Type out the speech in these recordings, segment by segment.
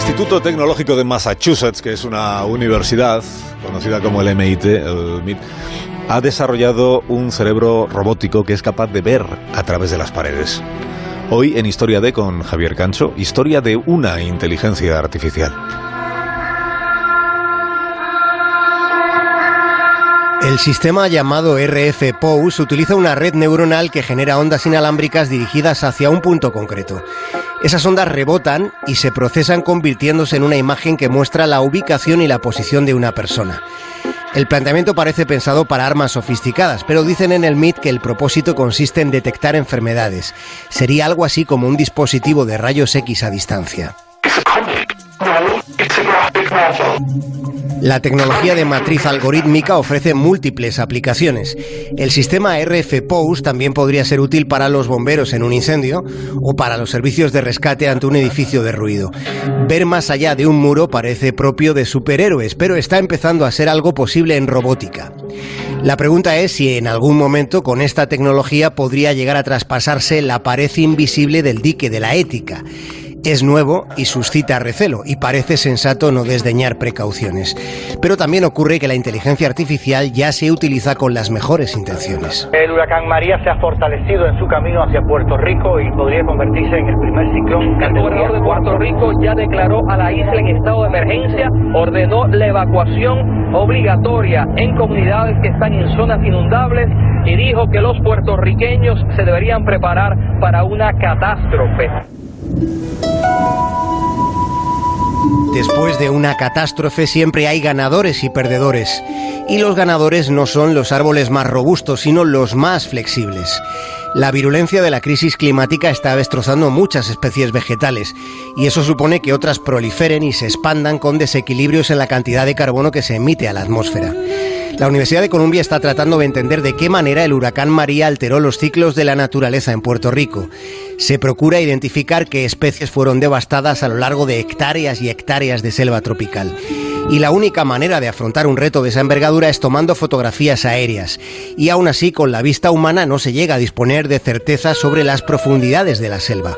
Instituto Tecnológico de Massachusetts, que es una universidad conocida como el MIT, el MIT, ha desarrollado un cerebro robótico que es capaz de ver a través de las paredes. Hoy en Historia de con Javier Cancho, historia de una inteligencia artificial. El sistema llamado RF-POUS utiliza una red neuronal que genera ondas inalámbricas dirigidas hacia un punto concreto. Esas ondas rebotan y se procesan convirtiéndose en una imagen que muestra la ubicación y la posición de una persona. El planteamiento parece pensado para armas sofisticadas, pero dicen en el MIT que el propósito consiste en detectar enfermedades. Sería algo así como un dispositivo de rayos X a distancia. La tecnología de matriz algorítmica ofrece múltiples aplicaciones. El sistema RF-POUS también podría ser útil para los bomberos en un incendio o para los servicios de rescate ante un edificio de ruido. Ver más allá de un muro parece propio de superhéroes, pero está empezando a ser algo posible en robótica. La pregunta es si en algún momento con esta tecnología podría llegar a traspasarse la pared invisible del dique de la ética es nuevo y suscita recelo y parece sensato no desdeñar precauciones. Pero también ocurre que la inteligencia artificial ya se utiliza con las mejores intenciones. El huracán María se ha fortalecido en su camino hacia Puerto Rico y podría convertirse en el primer ciclón. El gobernador de Puerto Rico ya declaró a la isla en estado de emergencia, ordenó la evacuación obligatoria en comunidades que están en zonas inundables y dijo que los puertorriqueños se deberían preparar para una catástrofe. Después de una catástrofe siempre hay ganadores y perdedores. Y los ganadores no son los árboles más robustos, sino los más flexibles. La virulencia de la crisis climática está destrozando muchas especies vegetales y eso supone que otras proliferen y se expandan con desequilibrios en la cantidad de carbono que se emite a la atmósfera. La Universidad de Columbia está tratando de entender de qué manera el huracán María alteró los ciclos de la naturaleza en Puerto Rico. Se procura identificar qué especies fueron devastadas a lo largo de hectáreas y hectáreas de selva tropical. Y la única manera de afrontar un reto de esa envergadura es tomando fotografías aéreas. Y aún así, con la vista humana no se llega a disponer de certeza sobre las profundidades de la selva.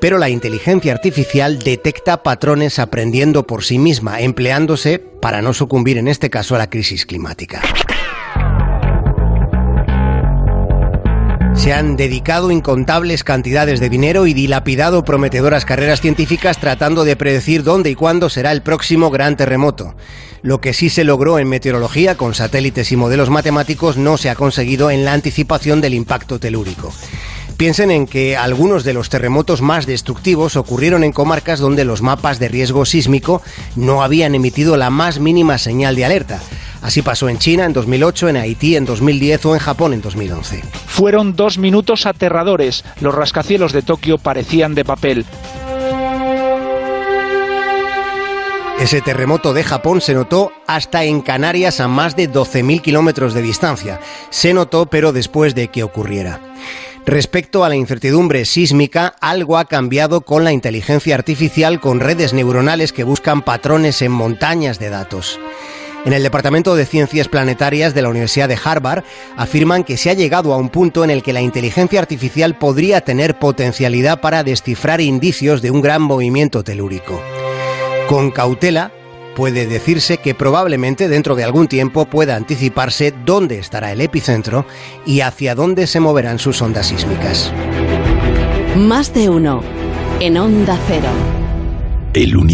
Pero la inteligencia artificial detecta patrones aprendiendo por sí misma, empleándose para no sucumbir en este caso a la crisis climática. Se han dedicado incontables cantidades de dinero y dilapidado prometedoras carreras científicas tratando de predecir dónde y cuándo será el próximo gran terremoto. Lo que sí se logró en meteorología con satélites y modelos matemáticos no se ha conseguido en la anticipación del impacto telúrico. Piensen en que algunos de los terremotos más destructivos ocurrieron en comarcas donde los mapas de riesgo sísmico no habían emitido la más mínima señal de alerta. Así pasó en China en 2008, en Haití en 2010 o en Japón en 2011. Fueron dos minutos aterradores. Los rascacielos de Tokio parecían de papel. Ese terremoto de Japón se notó hasta en Canarias a más de 12.000 kilómetros de distancia. Se notó, pero después de que ocurriera. Respecto a la incertidumbre sísmica, algo ha cambiado con la inteligencia artificial con redes neuronales que buscan patrones en montañas de datos. En el Departamento de Ciencias Planetarias de la Universidad de Harvard afirman que se ha llegado a un punto en el que la inteligencia artificial podría tener potencialidad para descifrar indicios de un gran movimiento telúrico. Con cautela, puede decirse que probablemente dentro de algún tiempo pueda anticiparse dónde estará el epicentro y hacia dónde se moverán sus ondas sísmicas. Más de uno en Onda Cero. El único